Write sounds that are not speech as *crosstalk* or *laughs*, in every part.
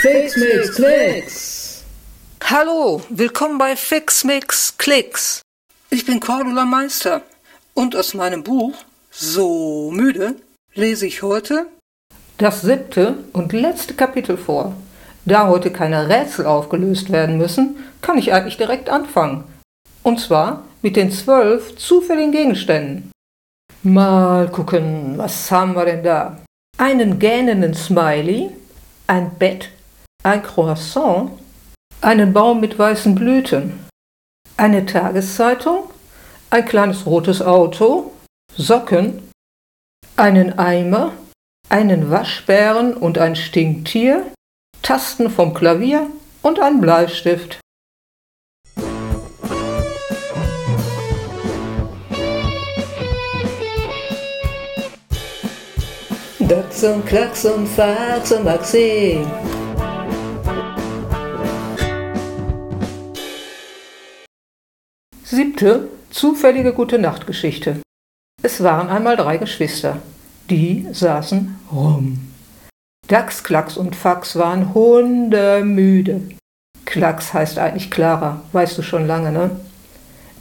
Fix Mix Klicks. Hallo, willkommen bei Fix Mix Klicks. Ich bin Cordula Meister und aus meinem Buch So müde lese ich heute das siebte und letzte Kapitel vor. Da heute keine Rätsel aufgelöst werden müssen, kann ich eigentlich direkt anfangen. Und zwar mit den zwölf zufälligen Gegenständen. Mal gucken, was haben wir denn da? Einen gähnenden Smiley, ein Bett, ein Croissant, einen Baum mit weißen Blüten, eine Tageszeitung, ein kleines rotes Auto, Socken, einen Eimer, einen Waschbären und ein Stinktier, Tasten vom Klavier und ein Bleistift. Dachs und Klacks und Fax und Maxi. Siebte, zufällige gute Nachtgeschichte. Es waren einmal drei Geschwister. Die saßen rum. Dachs, Klacks und Fax waren hundemüde. Klacks heißt eigentlich Clara, weißt du schon lange, ne?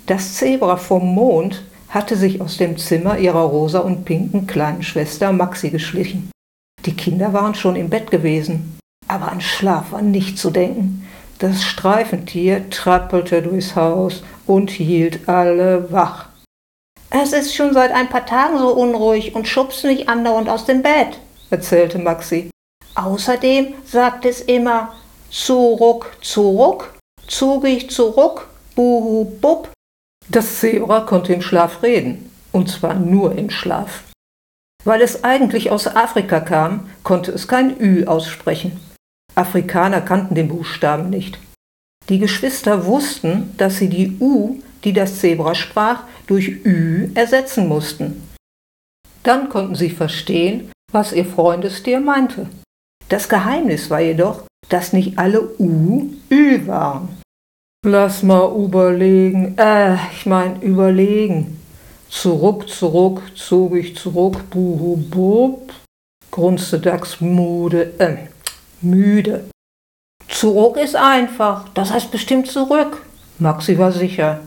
Das Zebra vom Mond hatte sich aus dem Zimmer ihrer rosa und pinken kleinen Schwester Maxi geschlichen. Die Kinder waren schon im Bett gewesen, aber an Schlaf war nicht zu denken. Das Streifentier trappelte durchs Haus und hielt alle wach. Es ist schon seit ein paar Tagen so unruhig und schubst mich andauernd aus dem Bett, erzählte Maxi. Außerdem sagt es immer zurück, zurück, zugig, zurück, buhu, bub. Das Zebra konnte im Schlaf reden, und zwar nur im Schlaf. Weil es eigentlich aus Afrika kam, konnte es kein Ü aussprechen. Afrikaner kannten den Buchstaben nicht. Die Geschwister wussten, dass sie die U, die das Zebra sprach, durch Ü ersetzen mussten. Dann konnten sie verstehen, was ihr Freundestier meinte. Das Geheimnis war jedoch, dass nicht alle U Ü waren. Lass mal überlegen, äh, ich mein überlegen. Zurück, zurück, zog ich zurück, buhu, bub, grunzte Dax müde, äh, müde. Zurück ist einfach, das heißt bestimmt zurück. Maxi war sicher.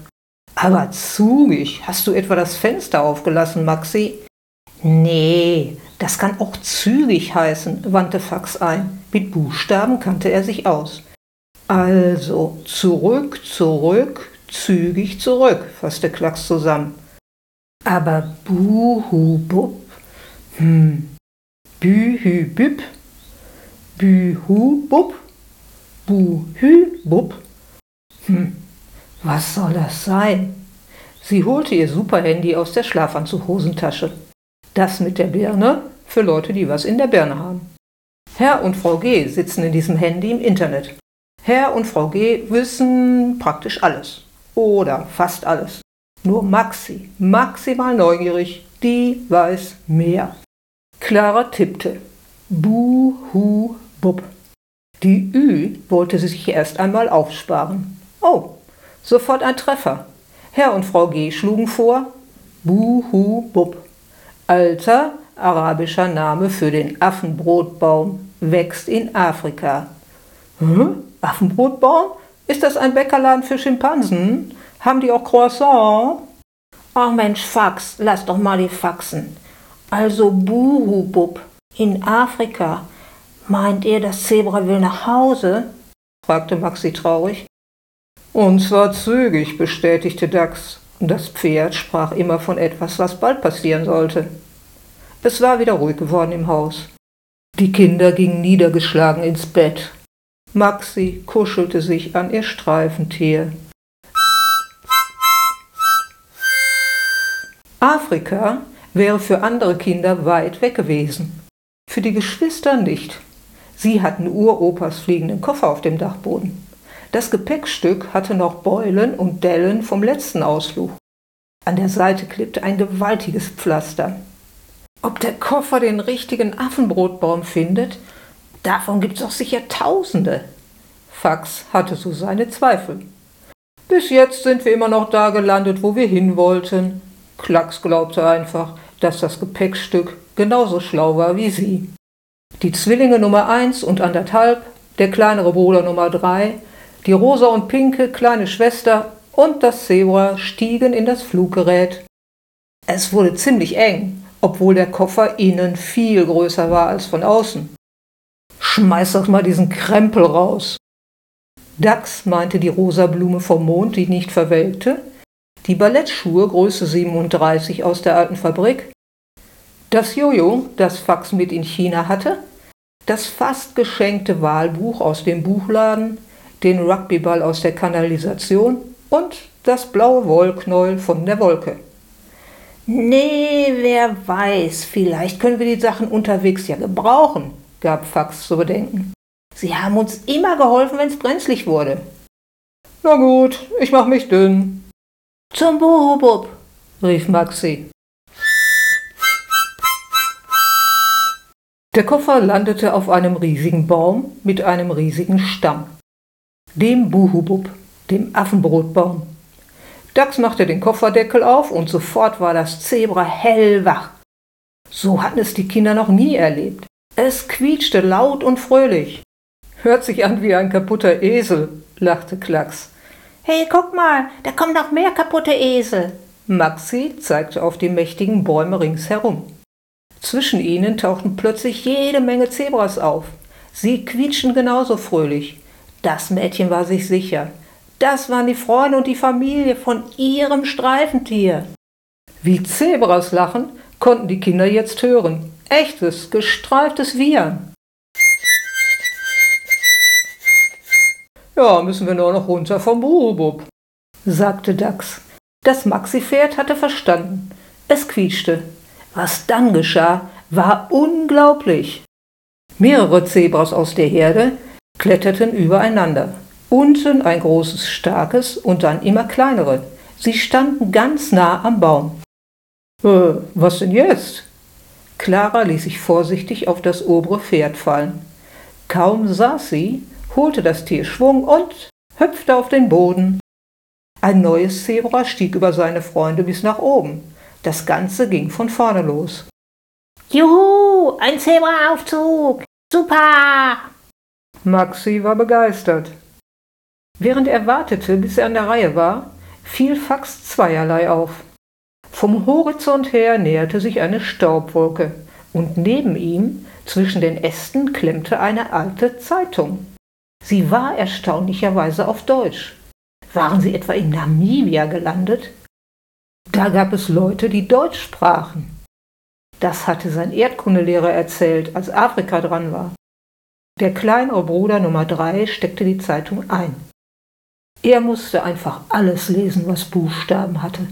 Aber zugig, hast du etwa das Fenster aufgelassen, Maxi? Nee, das kann auch zügig heißen, wandte Fax ein. Mit Buchstaben kannte er sich aus. Also, zurück, zurück, zügig zurück, fasste Klacks zusammen. Aber buhu bub, hm, bühü büb, bühu bub, buhü bub, hm, was soll das sein? Sie holte ihr Superhandy aus der Schlafanzughosentasche. Das mit der Birne für Leute, die was in der Birne haben. Herr und Frau G sitzen in diesem Handy im Internet. Herr und Frau G wissen praktisch alles. Oder fast alles. Nur Maxi, maximal neugierig, die weiß mehr. Clara tippte. Buhu bub. Die Ü wollte sie sich erst einmal aufsparen. Oh, Sofort ein Treffer. Herr und Frau G. schlugen vor Buhu Bub. Alter arabischer Name für den Affenbrotbaum, wächst in Afrika. Hä? Affenbrotbaum? Ist das ein Bäckerladen für Schimpansen? Haben die auch Croissant? Ach Mensch, Fax, lass doch mal die Faxen. Also Buhu Bub, in Afrika. Meint ihr, das Zebra will nach Hause? fragte Maxi traurig. Und zwar zügig, bestätigte Dax. Das Pferd sprach immer von etwas, was bald passieren sollte. Es war wieder ruhig geworden im Haus. Die Kinder gingen niedergeschlagen ins Bett. Maxi kuschelte sich an ihr Streifentier. Afrika wäre für andere Kinder weit weg gewesen. Für die Geschwister nicht. Sie hatten Uropas fliegenden Koffer auf dem Dachboden. Das Gepäckstück hatte noch Beulen und Dellen vom letzten Ausflug. An der Seite klebte ein gewaltiges Pflaster. Ob der Koffer den richtigen Affenbrotbaum findet, davon gibt's auch sicher Tausende. Fax hatte so seine Zweifel. Bis jetzt sind wir immer noch da gelandet, wo wir hin wollten. Klacks glaubte einfach, dass das Gepäckstück genauso schlau war wie sie. Die Zwillinge Nummer eins und anderthalb, der kleinere Bruder Nummer drei, die rosa und pinke kleine Schwester und das Zebra stiegen in das Fluggerät. Es wurde ziemlich eng, obwohl der Koffer innen viel größer war als von außen. Schmeiß doch mal diesen Krempel raus. Dax meinte die rosa Blume vom Mond, die nicht verwelkte, die Ballettschuhe Größe 37 aus der alten Fabrik, das Jojo, das Fax mit in China hatte, das fast geschenkte Wahlbuch aus dem Buchladen, den Rugbyball aus der Kanalisation und das blaue Wollknäuel von der Wolke. Nee, wer weiß, vielleicht können wir die Sachen unterwegs ja gebrauchen, gab Fax zu bedenken. Sie haben uns immer geholfen, wenn es brenzlig wurde. Na gut, ich mach mich dünn. Zum Buhubub, rief Maxi. Der Koffer landete auf einem riesigen Baum mit einem riesigen Stamm. Dem Buhubub, dem Affenbrotbaum. Dax machte den Kofferdeckel auf und sofort war das Zebra hellwach. So hatten es die Kinder noch nie erlebt. Es quietschte laut und fröhlich. Hört sich an wie ein kaputter Esel, lachte Klacks. Hey, guck mal, da kommen noch mehr kaputte Esel. Maxi zeigte auf die mächtigen Bäume ringsherum. Zwischen ihnen tauchten plötzlich jede Menge Zebras auf. Sie quietschten genauso fröhlich. Das Mädchen war sich sicher. Das waren die Freunde und die Familie von ihrem Streifentier. Wie Zebras lachen, konnten die Kinder jetzt hören. Echtes, gestreiftes Wiehern. Ja, müssen wir nur noch runter vom Burubub, sagte Dax. Das Maxi-Pferd hatte verstanden. Es quietschte. Was dann geschah, war unglaublich. Mehrere Zebras aus der Herde kletterten übereinander. Unten ein großes, starkes und dann immer kleinere. Sie standen ganz nah am Baum. Äh, was denn jetzt? Clara ließ sich vorsichtig auf das obere Pferd fallen. Kaum saß sie, holte das Tier Schwung und hüpfte auf den Boden. Ein neues Zebra stieg über seine Freunde bis nach oben. Das Ganze ging von vorne los. Juhu, ein Zebraaufzug! Super! Maxi war begeistert. Während er wartete, bis er an der Reihe war, fiel Fax zweierlei auf. Vom Horizont her näherte sich eine Staubwolke, und neben ihm, zwischen den Ästen, klemmte eine alte Zeitung. Sie war erstaunlicherweise auf Deutsch. Waren sie etwa in Namibia gelandet? Da gab es Leute, die Deutsch sprachen. Das hatte sein Erdkundelehrer erzählt, als Afrika dran war. Der kleinere Bruder Nummer drei steckte die Zeitung ein. Er musste einfach alles lesen, was Buchstaben hatte.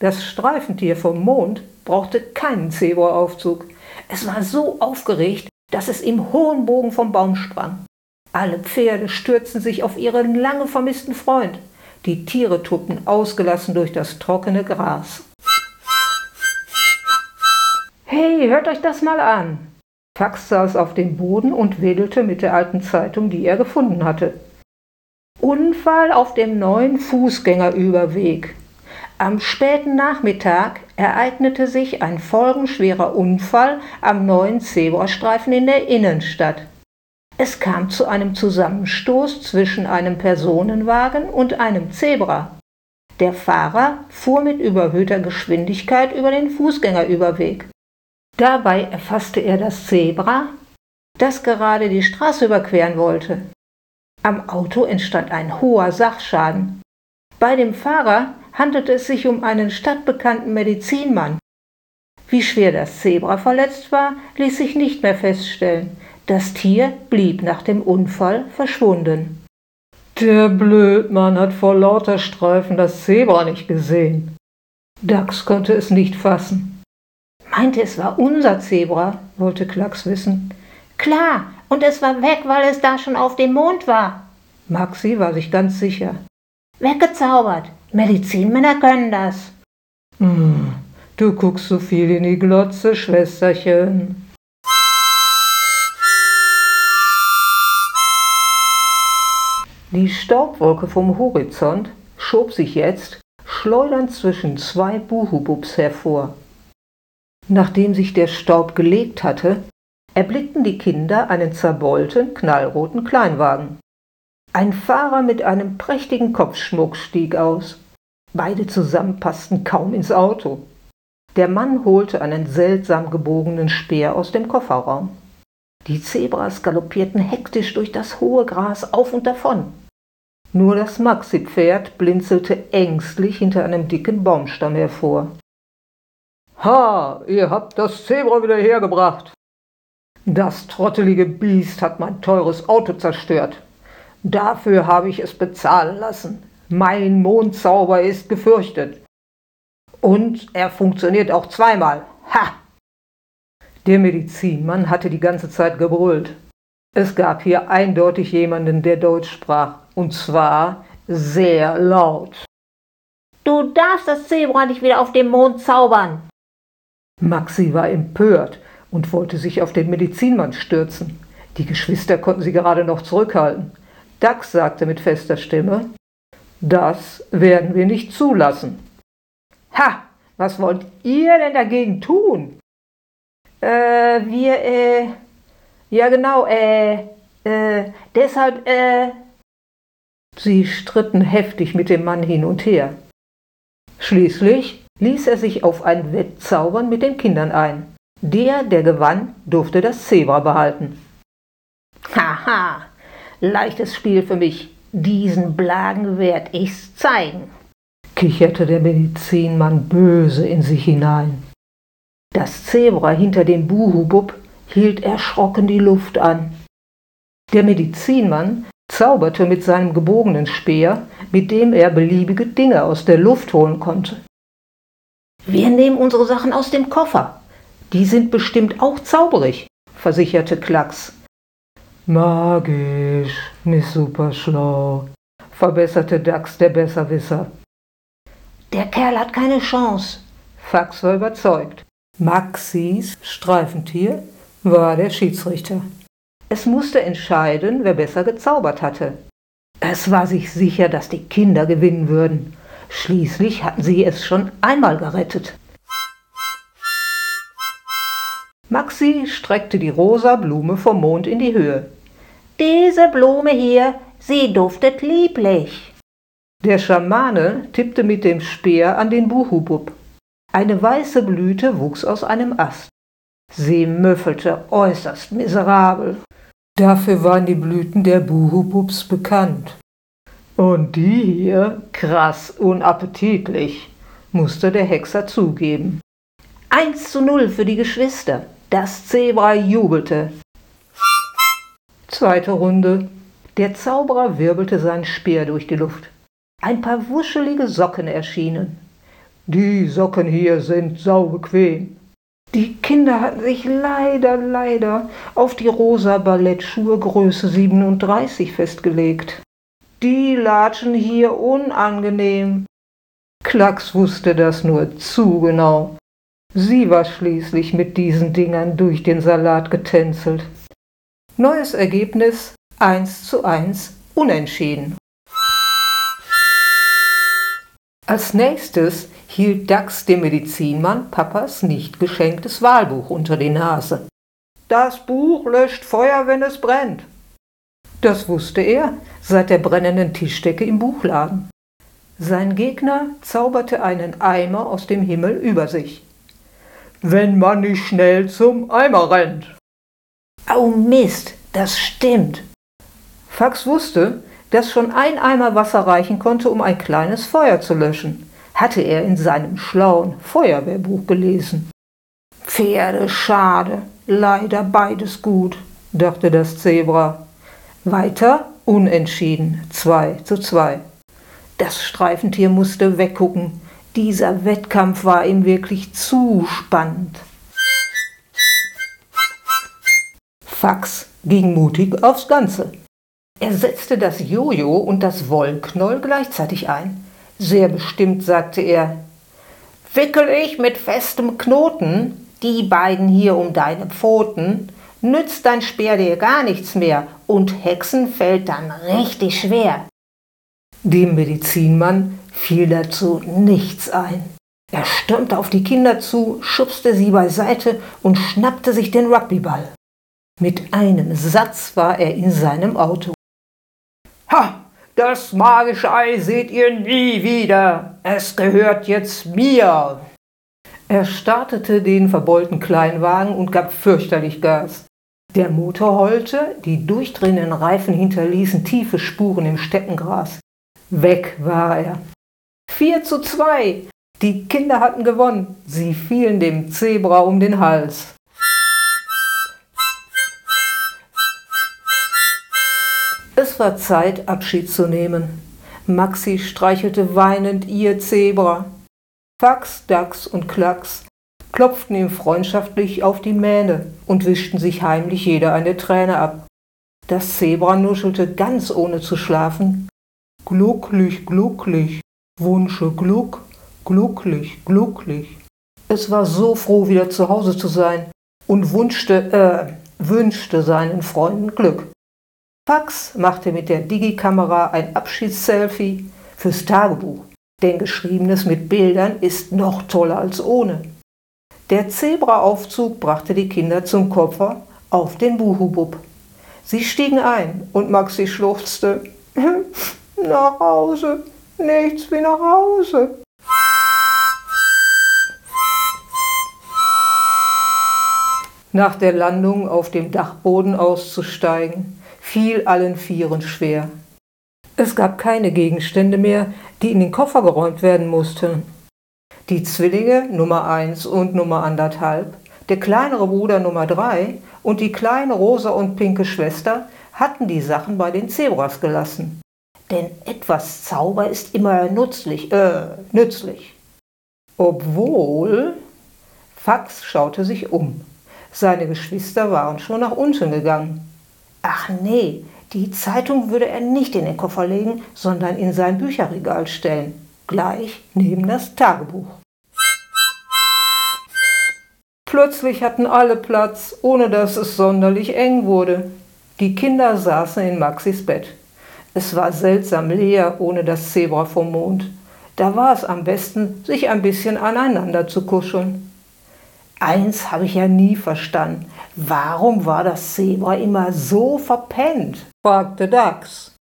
Das Streifentier vom Mond brauchte keinen Zebraaufzug. Es war so aufgeregt, dass es im hohen Bogen vom Baum sprang. Alle Pferde stürzten sich auf ihren lange vermissten Freund. Die Tiere tobten ausgelassen durch das trockene Gras. Hey, hört euch das mal an! Fax saß auf dem Boden und wedelte mit der alten Zeitung, die er gefunden hatte. Unfall auf dem neuen Fußgängerüberweg. Am späten Nachmittag ereignete sich ein folgenschwerer Unfall am neuen Zebrastreifen in der Innenstadt. Es kam zu einem Zusammenstoß zwischen einem Personenwagen und einem Zebra. Der Fahrer fuhr mit überhöhter Geschwindigkeit über den Fußgängerüberweg. Dabei erfasste er das Zebra, das gerade die Straße überqueren wollte. Am Auto entstand ein hoher Sachschaden. Bei dem Fahrer handelte es sich um einen stadtbekannten Medizinmann. Wie schwer das Zebra verletzt war, ließ sich nicht mehr feststellen. Das Tier blieb nach dem Unfall verschwunden. Der Blödmann hat vor lauter Streifen das Zebra nicht gesehen. Dax konnte es nicht fassen. Meinte, es war unser Zebra, wollte Klacks wissen. Klar, und es war weg, weil es da schon auf dem Mond war. Maxi war sich ganz sicher. Weggezaubert. Medizinmänner können das. Hm, du guckst so viel in die Glotze, Schwesterchen. Die Staubwolke vom Horizont schob sich jetzt schleudernd zwischen zwei Buhububs hervor. Nachdem sich der Staub gelegt hatte, erblickten die Kinder einen zerbeulten, knallroten Kleinwagen. Ein Fahrer mit einem prächtigen Kopfschmuck stieg aus. Beide zusammen passten kaum ins Auto. Der Mann holte einen seltsam gebogenen Speer aus dem Kofferraum. Die Zebras galoppierten hektisch durch das hohe Gras auf und davon. Nur das Maxi-Pferd blinzelte ängstlich hinter einem dicken Baumstamm hervor. Ha, ihr habt das Zebra wieder hergebracht. Das trottelige Biest hat mein teures Auto zerstört. Dafür habe ich es bezahlen lassen. Mein Mondzauber ist gefürchtet. Und er funktioniert auch zweimal. Ha! Der Medizinmann hatte die ganze Zeit gebrüllt. Es gab hier eindeutig jemanden, der Deutsch sprach, und zwar sehr laut. Du darfst das Zebra nicht wieder auf den Mond zaubern. Maxi war empört und wollte sich auf den Medizinmann stürzen. Die Geschwister konnten sie gerade noch zurückhalten. Dax sagte mit fester Stimme, das werden wir nicht zulassen. Ha, was wollt ihr denn dagegen tun? Äh, wir, äh, ja genau, äh, äh, deshalb, äh. Sie stritten heftig mit dem Mann hin und her. Schließlich ließ er sich auf ein Wettzaubern mit den Kindern ein. Der, der gewann, durfte das Zebra behalten. Haha, leichtes Spiel für mich. Diesen Blagen werd ich's zeigen, kicherte der Medizinmann böse in sich hinein. Das Zebra hinter dem Buhubub hielt erschrocken die Luft an. Der Medizinmann zauberte mit seinem gebogenen Speer, mit dem er beliebige Dinge aus der Luft holen konnte. Wir nehmen unsere Sachen aus dem Koffer. Die sind bestimmt auch zauberig, versicherte Klacks. Magisch, nicht super schlau, verbesserte Dax der Besserwisser. Der Kerl hat keine Chance. Fax war überzeugt. Maxis Streifentier war der Schiedsrichter. Es musste entscheiden, wer besser gezaubert hatte. Es war sich sicher, dass die Kinder gewinnen würden. Schließlich hatten sie es schon einmal gerettet. Maxi streckte die rosa Blume vom Mond in die Höhe. Diese Blume hier, sie duftet lieblich. Der Schamane tippte mit dem Speer an den Buhubub. Eine weiße Blüte wuchs aus einem Ast. Sie müffelte äußerst miserabel. Dafür waren die Blüten der Buhububs bekannt. Und die hier krass unappetitlich, musste der Hexer zugeben. Eins zu null für die Geschwister. Das Zebra jubelte. Zweite Runde. Der Zauberer wirbelte seinen Speer durch die Luft. Ein paar wuschelige Socken erschienen. Die Socken hier sind saubequem. Die Kinder hatten sich leider, leider auf die rosa Ballettschuhe Größe 37 festgelegt. Die latschen hier unangenehm. Klacks wusste das nur zu genau. Sie war schließlich mit diesen Dingern durch den Salat getänzelt. Neues Ergebnis 1 zu 1 unentschieden. Als nächstes hielt Dax dem Medizinmann Papas nicht geschenktes Wahlbuch unter die Nase. Das Buch löscht Feuer, wenn es brennt. Das wusste er seit der brennenden Tischdecke im Buchladen. Sein Gegner zauberte einen Eimer aus dem Himmel über sich. Wenn man nicht schnell zum Eimer rennt. Oh Mist, das stimmt. Fax wusste, dass schon ein Eimer Wasser reichen konnte, um ein kleines Feuer zu löschen, hatte er in seinem schlauen Feuerwehrbuch gelesen. Pferde schade, leider beides gut, dachte das Zebra. Weiter unentschieden, zwei zu zwei. Das Streifentier musste weggucken. Dieser Wettkampf war ihm wirklich zu spannend. Fax ging mutig aufs Ganze. Er setzte das Jojo und das Wollknoll gleichzeitig ein. Sehr bestimmt sagte er, Wickel ich mit festem Knoten die beiden hier um deine Pfoten, nützt dein Speer dir gar nichts mehr und Hexen fällt dann richtig schwer. Dem Medizinmann fiel dazu nichts ein. Er stürmte auf die Kinder zu, schubste sie beiseite und schnappte sich den Rugbyball. Mit einem Satz war er in seinem Auto. Ha! Das magische Ei seht ihr nie wieder. Es gehört jetzt mir. Er startete den verbeulten Kleinwagen und gab fürchterlich Gas. Der Motor heulte, die durchdrehenden Reifen hinterließen tiefe Spuren im Steppengras. Weg war er. Vier zu zwei. Die Kinder hatten gewonnen. Sie fielen dem Zebra um den Hals. Es war Zeit, Abschied zu nehmen. Maxi streichelte weinend ihr Zebra. Fax, Dachs und Klacks klopften ihm freundschaftlich auf die Mähne und wischten sich heimlich jeder eine Träne ab. Das Zebra nuschelte ganz ohne zu schlafen. Glucklich, glucklich, Wunsche Gluck, glucklich, glucklich. Es war so froh, wieder zu Hause zu sein und wünschte, äh, wünschte seinen Freunden Glück. Fax machte mit der Digikamera ein Abschiedsselfie fürs Tagebuch, denn Geschriebenes mit Bildern ist noch toller als ohne. Der Zebraaufzug brachte die Kinder zum Koffer auf den Buhubub. Sie stiegen ein und Maxi schluchzte: *laughs* Nach Hause, nichts wie nach Hause. Nach der Landung auf dem Dachboden auszusteigen, fiel allen Vieren schwer. Es gab keine Gegenstände mehr, die in den Koffer geräumt werden mussten. Die Zwillinge Nummer 1 und Nummer anderthalb, der kleinere Bruder Nummer 3 und die kleine rosa und pinke Schwester hatten die Sachen bei den Zebras gelassen. Denn etwas Zauber ist immer nützlich, äh, nützlich. Obwohl, Fax schaute sich um. Seine Geschwister waren schon nach unten gegangen. Ach nee, die Zeitung würde er nicht in den Koffer legen, sondern in sein Bücherregal stellen, gleich neben das Tagebuch. Plötzlich hatten alle Platz, ohne dass es sonderlich eng wurde. Die Kinder saßen in Maxis Bett. Es war seltsam leer ohne das Zebra vom Mond. Da war es am besten, sich ein bisschen aneinander zu kuscheln. Eins habe ich ja nie verstanden. Warum war das Zebra immer so verpennt? fragte Dax.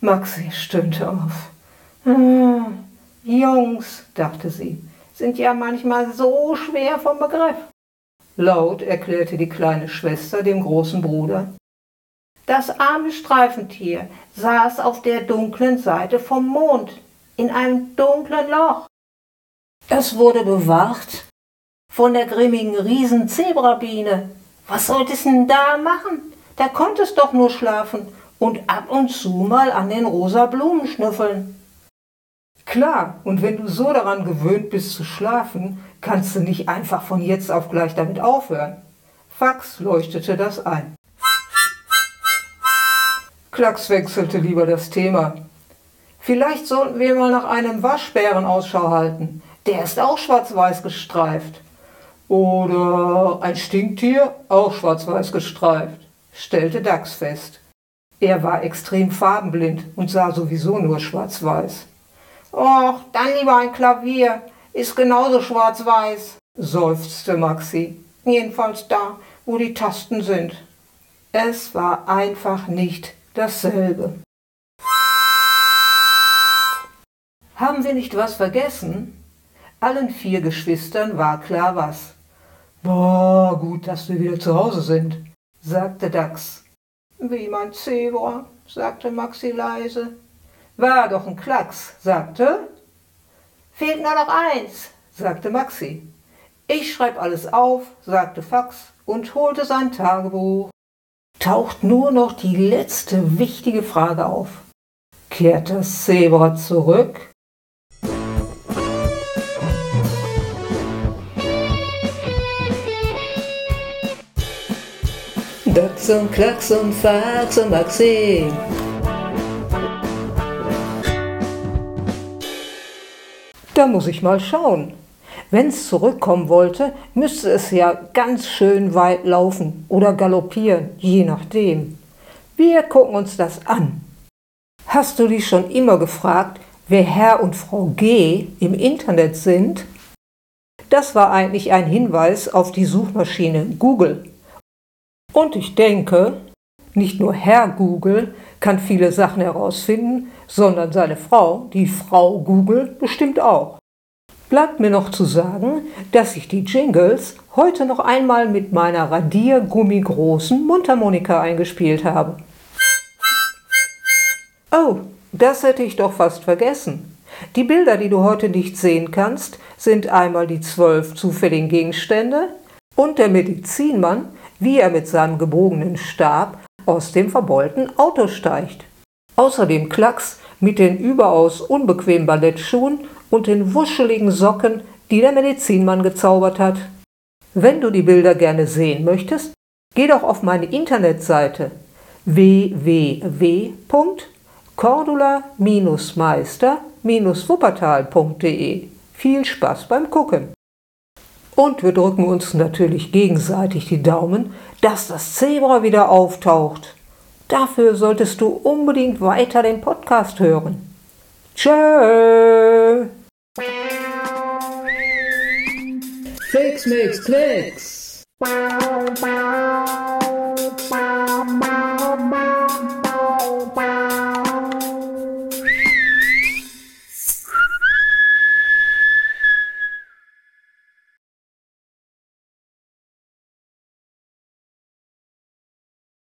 Maxi stöhnte auf. Hm, Jungs, dachte sie, sind ja manchmal so schwer vom Begriff. Laut erklärte die kleine Schwester dem großen Bruder. Das arme Streifentier saß auf der dunklen Seite vom Mond, in einem dunklen Loch. Es wurde bewacht von der grimmigen Riesenzebrabiene. Was sollte es denn da machen? Da konnte es doch nur schlafen und ab und zu mal an den rosa Blumen schnüffeln. Klar, und wenn du so daran gewöhnt bist zu schlafen, kannst du nicht einfach von jetzt auf gleich damit aufhören. Fax leuchtete das ein. Klacks wechselte lieber das Thema. Vielleicht sollten wir mal nach einem Waschbären Ausschau halten. Der ist auch schwarz-weiß gestreift. Oder ein Stinktier, auch schwarz-weiß gestreift, stellte Dax fest. Er war extrem farbenblind und sah sowieso nur schwarz-weiß. Och, dann lieber ein Klavier, ist genauso schwarz-weiß, seufzte Maxi. Jedenfalls da, wo die Tasten sind. Es war einfach nicht dasselbe. Haben wir nicht was vergessen? Allen vier Geschwistern war klar was. Boah, gut, dass wir wieder zu Hause sind, sagte Dax. Wie mein Zebra, sagte Maxi leise. War doch ein Klacks, sagte. Fehlt nur noch eins, sagte Maxi. Ich schreib alles auf, sagte Fax und holte sein Tagebuch. Taucht nur noch die letzte wichtige Frage auf. Kehrt das Zebra zurück? Dachs und Klacks und Fax und Maxi. Da muss ich mal schauen. Wenn es zurückkommen wollte, müsste es ja ganz schön weit laufen oder galoppieren, je nachdem. Wir gucken uns das an. Hast du dich schon immer gefragt, wer Herr und Frau G im Internet sind? das war eigentlich ein Hinweis auf die Suchmaschine Google. Und ich denke, nicht nur Herr Google kann viele Sachen herausfinden, sondern seine Frau, die Frau Google, bestimmt auch. Bleibt mir noch zu sagen, dass ich die Jingles heute noch einmal mit meiner radiergummigroßen Mundharmonika eingespielt habe. Oh, das hätte ich doch fast vergessen. Die Bilder, die du heute nicht sehen kannst, sind einmal die zwölf zufälligen Gegenstände und der Medizinmann, wie er mit seinem gebogenen Stab aus dem verbeulten Auto steigt. Außerdem Klacks mit den überaus unbequemen Ballettschuhen und den wuscheligen Socken, die der Medizinmann gezaubert hat. Wenn du die Bilder gerne sehen möchtest, geh doch auf meine Internetseite www.cordula-meister-wuppertal.de. Viel Spaß beim Gucken! Und wir drücken uns natürlich gegenseitig die Daumen, dass das Zebra wieder auftaucht. Dafür solltest du unbedingt weiter den Podcast hören. Tschö! Fix Mix Clicks.